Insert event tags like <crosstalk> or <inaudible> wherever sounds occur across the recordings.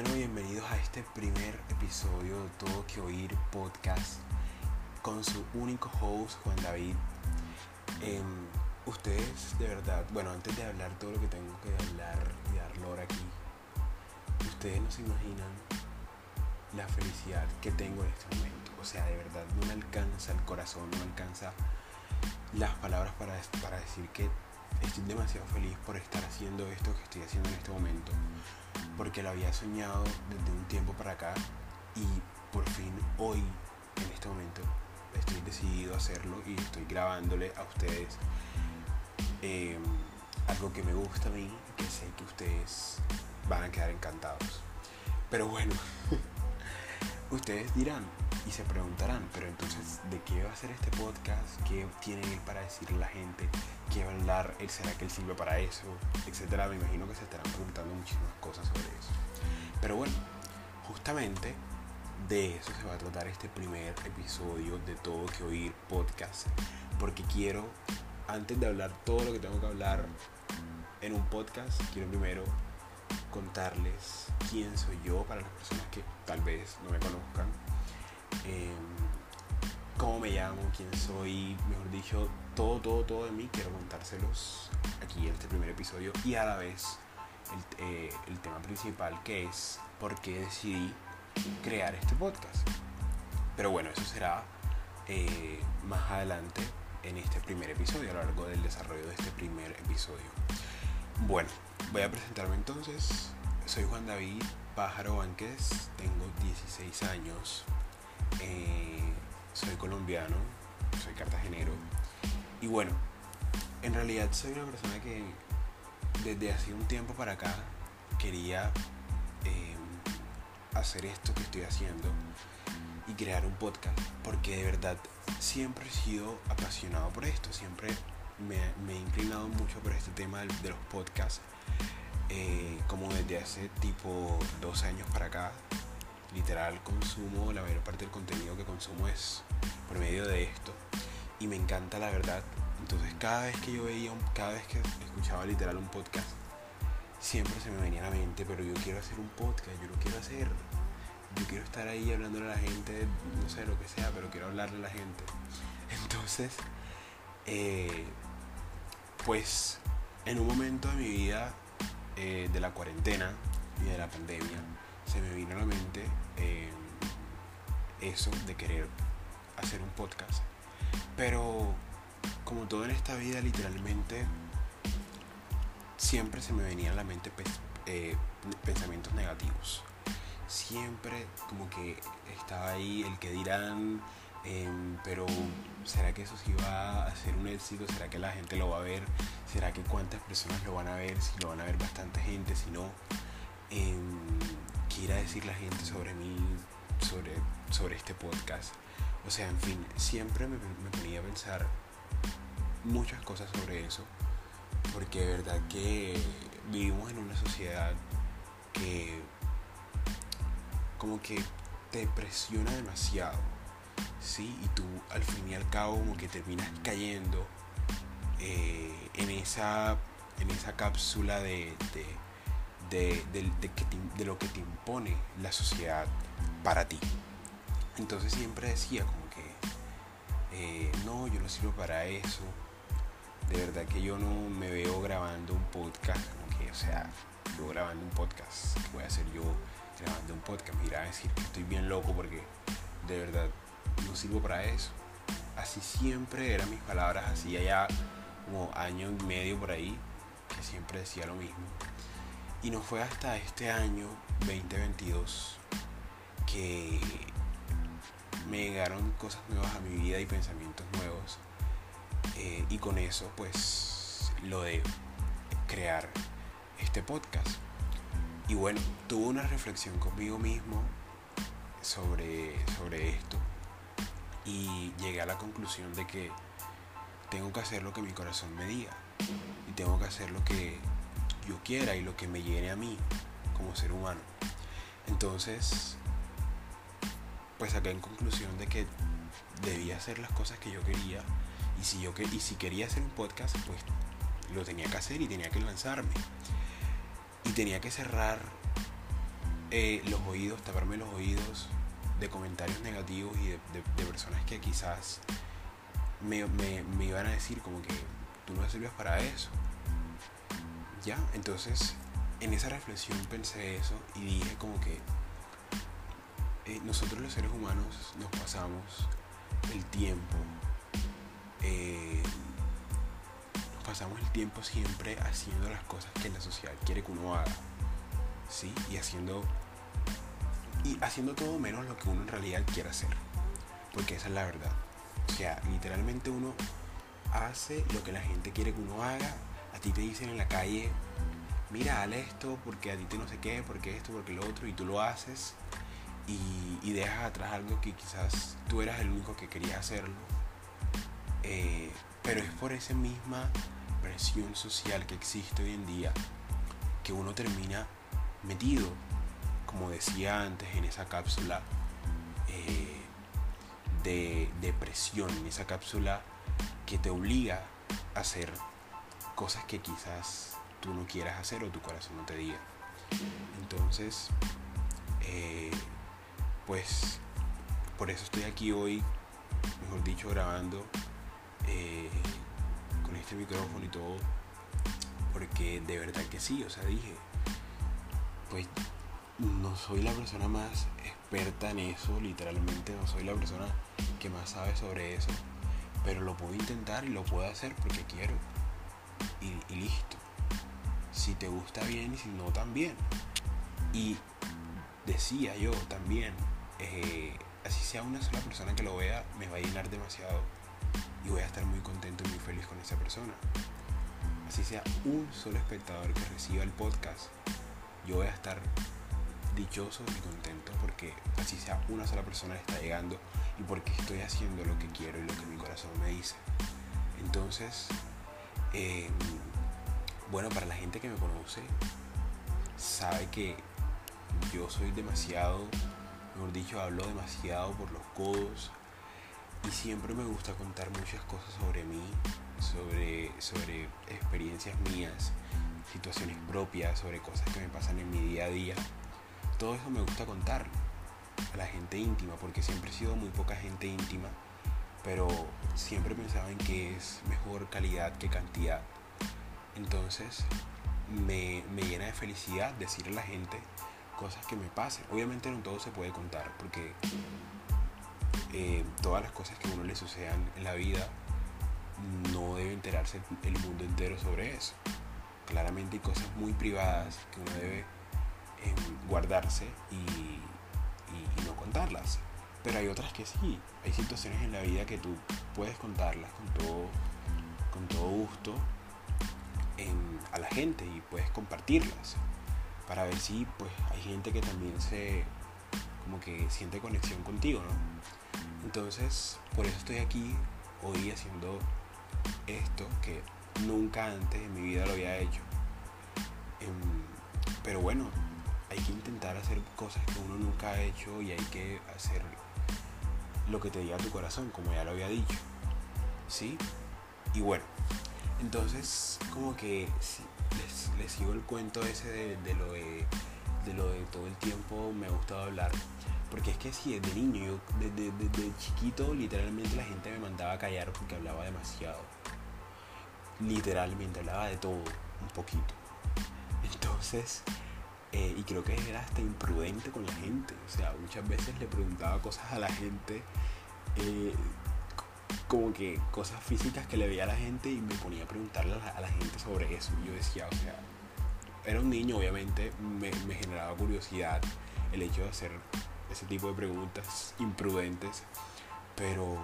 Bueno, bienvenidos a este primer episodio de Todo que Oír podcast con su único host, Juan David. Em, ustedes, de verdad, bueno, antes de hablar todo lo que tengo que hablar y dar lore aquí, ustedes no se imaginan la felicidad que tengo en este momento. O sea, de verdad, no me alcanza el corazón, no me alcanza las palabras para, para decir que estoy demasiado feliz por estar haciendo esto que estoy haciendo en este momento, porque lo había soñado desde un tiempo para acá y por fin hoy, en este momento, estoy decidido a hacerlo y estoy grabándole a ustedes em, algo que me gusta a mí, que sé que ustedes van a quedar encantados. Pero bueno, <laughs> ustedes dirán, y se preguntarán, pero entonces, ¿de qué va a ser este podcast? ¿Qué tiene él para decirle a la gente? ¿Qué va a hablar? ¿Será que él sirve para eso? Etcétera. Me imagino que se estarán preguntando muchísimas cosas sobre eso. Pero bueno, justamente de eso se va a tratar este primer episodio de Todo que Oír podcast. Porque quiero, antes de hablar todo lo que tengo que hablar en un podcast, quiero primero contarles quién soy yo para las personas que tal vez no me conozcan me llamo, quién soy, mejor dicho, todo, todo, todo de mí. Quiero contárselos aquí en este primer episodio y a la vez el, eh, tema principal que es por qué decidí crear este podcast. Pero bueno, eso será eh, más adelante en este primer episodio, a lo largo del desarrollo de este primer episodio. Bueno, voy a presentarme entonces. Soy Juan David Pájaro Banques, tengo 16 años, eh, soy colombiano, soy cartagenero. Y bueno, en realidad soy una persona que desde hace un tiempo para acá quería eh, hacer esto que estoy haciendo y crear un podcast. Porque de verdad siempre he sido apasionado por esto. Siempre me, he inclinado mucho por este tema de, los podcasts. Eh, como desde hace tipo dos años para acá literal consumo, la mayor parte del contenido que consumo es por medio de esto. Y me encanta la verdad. Entonces cada vez que yo veía, cada vez que escuchaba literal un podcast, siempre se me venía a la mente, pero yo quiero hacer un podcast, yo lo quiero hacer. Yo quiero estar ahí hablando a la gente, no sé lo que sea, pero quiero hablarle a la gente. Entonces, eh, pues en un momento de mi vida, eh, de la cuarentena y de la pandemia, se me vino a la mente eh, eso de querer hacer un podcast. Pero como todo en esta vida, literalmente, siempre se me venían a la mente eh, pensamientos negativos. Siempre como que estaba ahí el que dirán, em, pero ¿será que eso sí va a ser un éxito? ¿Será que la gente lo va a ver? ¿Será que cuántas personas lo van a ver? Si lo van a ver bastante gente, si no. Em, quiera decir la gente sobre mí, sobre, sobre este podcast. O sea, en fin, siempre me, me ponía a pensar muchas cosas sobre eso, porque de verdad que vivimos en una sociedad que como que te presiona demasiado, ¿sí? Y tú al fin y al cabo como que terminas cayendo eh, en, esa, en esa cápsula de de, lo que te impone la sociedad para ti. Entonces siempre decía como que, eh, no, yo no sirvo para eso. De verdad que yo no me veo grabando un podcast, como que, o sea, yo grabando un podcast, ¿qué voy a hacer yo grabando un podcast? Mira, decir que estoy bien loco porque de verdad no sirvo para eso. Así siempre eran mis palabras, así allá como año y medio por ahí, que siempre decía lo mismo. Y no fue hasta este año 2022 que me llegaron cosas nuevas a mi vida y pensamientos nuevos. Eh, y con eso pues lo de crear este podcast. Y bueno, tuve una reflexión conmigo mismo sobre, sobre esto y llegué a la conclusión de que tengo que hacer lo que mi corazón me diga y tengo que hacer lo que yo quiera y lo que me llene a mí como ser humano. Entonces, pues saqué en conclusión de que debía hacer las cosas que yo quería y si yo y si quería hacer un podcast, pues lo tenía que hacer y tenía que lanzarme. Y tenía que cerrar eh, los oídos, taparme los oídos de comentarios negativos y de, personas que quizás me, me, iban a decir como que tú no sirves para eso. Ya, entonces en esa reflexión pensé eso y dije como que eh, nosotros los seres humanos nos pasamos el tiempo, eh, nos pasamos el tiempo siempre haciendo las cosas que la sociedad quiere que uno haga, ¿sí? Y haciendo y haciendo todo menos lo que uno en realidad quiere hacer. Porque esa es la verdad. O sea, literalmente uno hace lo que la gente quiere que uno haga. A ti te dicen en la calle, mira, haz esto porque a ti te no sé qué, porque esto, porque lo otro, y tú lo haces y, dejas atrás algo que quizás tú eras el único que quería hacerlo. Eh, pero es por esa misma presión social que existe hoy en día que uno termina metido como decía antes, en esa cápsula eh, de depresión, en esa cápsula que te obliga a hacer cosas que quizás tú no quieras hacer o tu corazón no te diga. Entonces, eh, pues por eso estoy aquí hoy, mejor dicho, grabando eh, con este micrófono y todo, porque de verdad que sí, o sea, dije, pues no soy la persona más experta en eso, literalmente no soy la persona que más sabe sobre eso, pero lo puedo intentar y lo puedo hacer porque quiero y, listo. Si te gusta bien y si no también. Y decía yo también, eh, así sea una sola persona que lo vea, me va a llenar demasiado y voy a estar muy contento y muy feliz con esa persona. Así sea un solo espectador que reciba el podcast, yo voy a estar dichoso y contento porque así sea una sola persona está llegando y porque estoy haciendo lo que quiero y lo que mi corazón me dice. Entonces, em, bueno, para la gente que me conoce, sabe que yo soy demasiado, mejor dicho, hablo demasiado por los codos y siempre me gusta contar muchas cosas sobre mí, sobre, sobre experiencias mías, situaciones propias, sobre cosas que me pasan en mi día a día. Todo eso me gusta contar a la gente íntima, porque siempre he sido muy poca gente íntima, pero siempre pensaba en que es mejor calidad que cantidad. Entonces me, llena de felicidad decirle a la gente cosas que me pasen. Obviamente no todo se puede contar, porque eh, todas las cosas que a uno le sucedan en la vida no debe enterarse el mundo entero sobre eso. Claramente hay cosas muy privadas que uno debe guardarse y, no contarlas. Pero hay otras que sí, hay situaciones en la vida que tú puedes contarlas con todo, con todo gusto a la gente y puedes compartirlas para ver si pues hay gente que también se como que siente conexión contigo, ¿no? Entonces, por eso estoy aquí hoy haciendo esto que nunca antes en mi vida lo había hecho. Em, pero bueno, hay que intentar hacer cosas que uno nunca ha hecho y hay que hacer lo que te diga tu corazón, como ya lo había dicho. ¿Sí? Y bueno, entonces como que les, sigo el cuento ese de, lo de, lo de todo el tiempo me ha gustado hablar. Porque es que si desde niño, yo desde, desde chiquito literalmente la gente me mandaba a callar porque hablaba demasiado. Literalmente hablaba de todo, un poquito. Entonces, eh, y creo que era hasta imprudente con la gente. O sea, muchas veces le preguntaba cosas a la gente, eh, como que cosas físicas que le veía a la gente y me ponía a preguntarle a la, gente sobre eso. Y yo decía, o sea, era un niño, obviamente, me, generaba curiosidad el hecho de hacer ese tipo de preguntas imprudentes. Pero,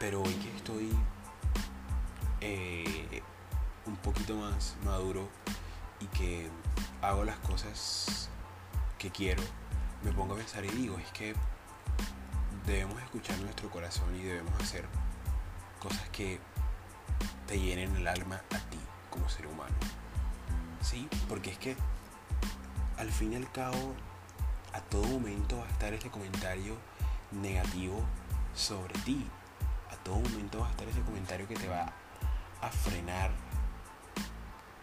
pero hoy que estoy eh, un poquito más maduro y que hago las cosas que quiero, me pongo a pensar y digo, es que debemos escuchar nuestro corazón y debemos hacer cosas que te llenen el alma a ti como ser humano. ¿Sí? Porque es que al fin y al cabo, a todo momento va a estar ese comentario negativo sobre ti. A todo momento va a estar ese comentario que te va a frenar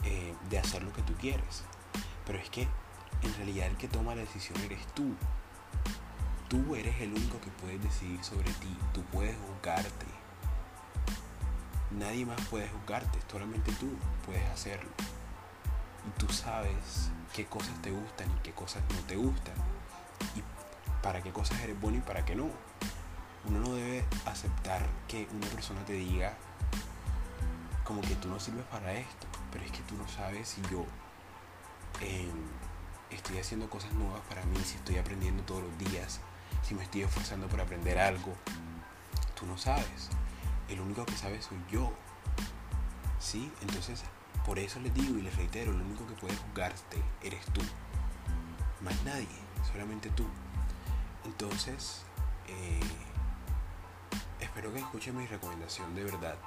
eh, de hacer lo que tú quieres. Pero es que en realidad el que toma la decisión eres tú. Tú eres el único que puedes decidir sobre ti. Tú puedes juzgarte. Nadie más puede juzgarte, solamente tú puedes hacerlo. Y tú sabes qué cosas te gustan y qué cosas no te gustan. Y para qué cosas eres bueno y para qué no. Uno no debe aceptar que una persona te diga como que tú no sirves para esto. Pero es que tú no sabes si yo estoy haciendo cosas nuevas para mí, si estoy aprendiendo todos los días, si me estoy esforzando por aprender algo. Tú no sabes. El único que sabe soy yo. ¿Sí? Entonces, por eso les digo y les reitero, lo único que puede juzgarte eres tú. Más nadie, solamente tú. Entonces, eh, espero que escuchen mi recomendación de verdad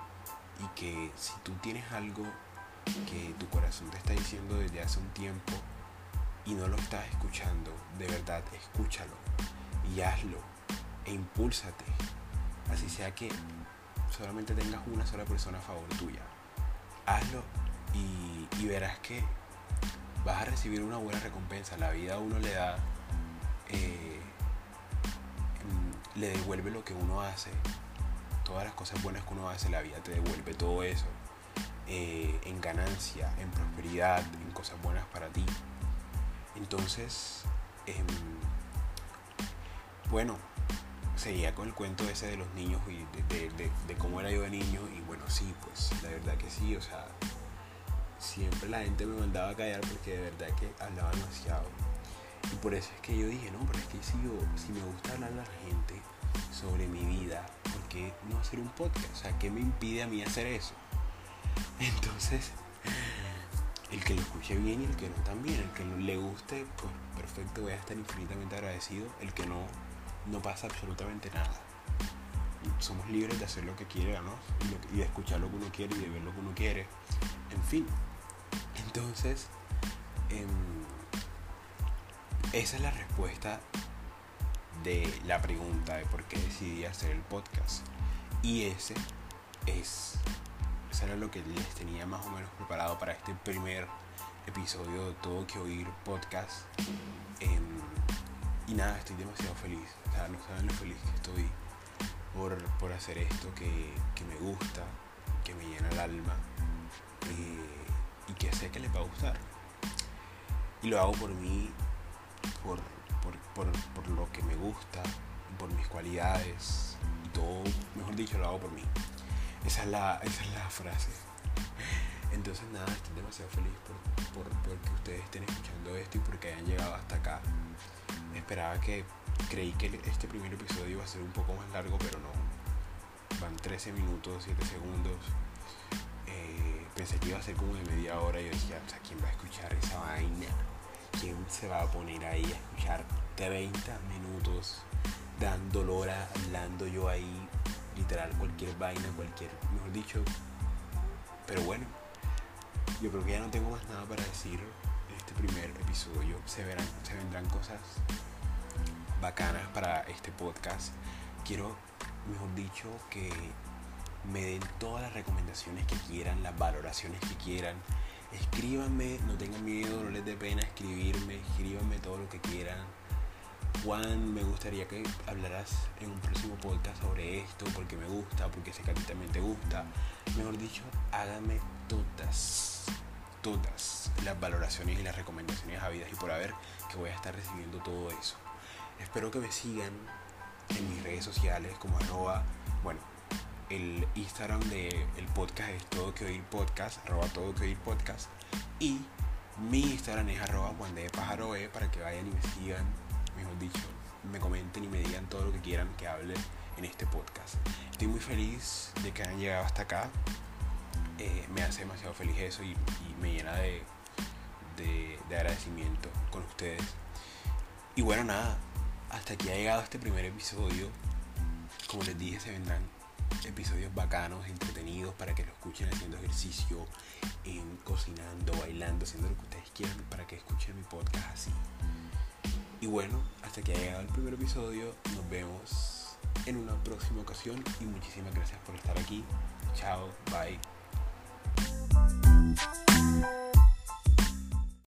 y que si tú tienes algo que tu corazón te está diciendo desde hace un tiempo y no lo estás escuchando, de verdad, escúchalo y hazlo e impúlsate. Así sea que solamente tengas una sola persona a favor tuya. Hazlo y, verás que vas a recibir una buena recompensa. La vida a uno le da, eh, le devuelve lo que uno hace. Todas las cosas buenas que uno hace, la vida te devuelve todo eso. Eh, en ganancia, en prosperidad, en cosas buenas para ti. Entonces, em, bueno, seguía con el cuento ese de los niños y de, cómo era yo de niño y bueno, sí, pues la verdad que sí, o sea, siempre la gente me mandaba a callar porque de verdad que hablaba demasiado. Y por eso es que yo dije, no, pero es que si, yo, si me gusta hablar a la gente sobre mi vida, ¿por qué no hacer un podcast? O sea, ¿qué me impide a mí hacer eso? Entonces, el que lo escuche bien y el que no también, el que le guste, pues perfecto, voy a estar infinitamente agradecido. El que no, no pasa absolutamente nada. Somos libres de hacer lo que quiera, ¿no? Y de escuchar lo que uno quiere y de ver lo que uno quiere. En fin. Entonces, em, esa es la respuesta de la pregunta de por qué decidí hacer el podcast. Y ese es eso era lo que les tenía más o menos preparado para este primer episodio de Todo Que Oír podcast. Em, y nada, estoy demasiado feliz. O sea, no saben lo feliz que estoy por, hacer esto que, me gusta, que me llena el alma eh, y que sé que les va a gustar. Y lo hago por mí, por, por lo que me gusta, por mis cualidades y todo, mejor dicho, lo hago por mí. Esa es la, esa es la frase. Entonces nada, estoy demasiado feliz por, por, que ustedes estén escuchando esto y porque hayan llegado hasta acá. Esperaba que, creí que este primer episodio iba a ser un poco más largo, pero no. Van 13 minutos, 7 segundos. Eh, pensé que iba a ser como de media hora y yo decía, ¿quién va a escuchar esa vaina? ¿Quién se va a poner ahí a escuchar 30 minutos dando lora, hablando yo ahí literal cualquier vaina, cualquier, mejor dicho. Pero bueno, yo creo que ya no tengo más nada para decir en este primer episodio. Se, verán, se vendrán cosas bacanas para este podcast. Quiero, mejor dicho, que me den todas las recomendaciones que quieran, las valoraciones que quieran. Escríbanme, no tengan miedo, no les dé pena escribirme, escríbanme todo lo que quieran Juan, me gustaría que hablaras en un próximo podcast sobre esto, porque me gusta, porque sé que a ti también te gusta. Mejor dicho, hágame todas, todas las valoraciones y las recomendaciones habidas y por haber, que voy a estar recibiendo todo eso. Espero que me sigan en mis redes sociales como arroba, bueno, el Instagram del podcast es todo que oír podcast, arroba todo que oír podcast. Y mi Instagram es arroba Juan de e, para que vayan y me sigan dicho, me comenten y me digan todo lo que quieran que hable en este podcast. Estoy muy feliz de que hayan llegado hasta acá. Eh, me hace demasiado feliz eso y, me llena de, de, agradecimiento con ustedes. Y bueno, nada, hasta aquí ha llegado este primer episodio. Como les dije, se vendrán episodios bacanos, entretenidos para que lo escuchen haciendo ejercicio, en cocinando, bailando, haciendo lo que ustedes quieran para que escuchen mi podcast así. Y bueno, hasta que ha llegado el primer episodio, nos vemos en una próxima ocasión y muchísimas gracias por estar aquí. Chao, bye.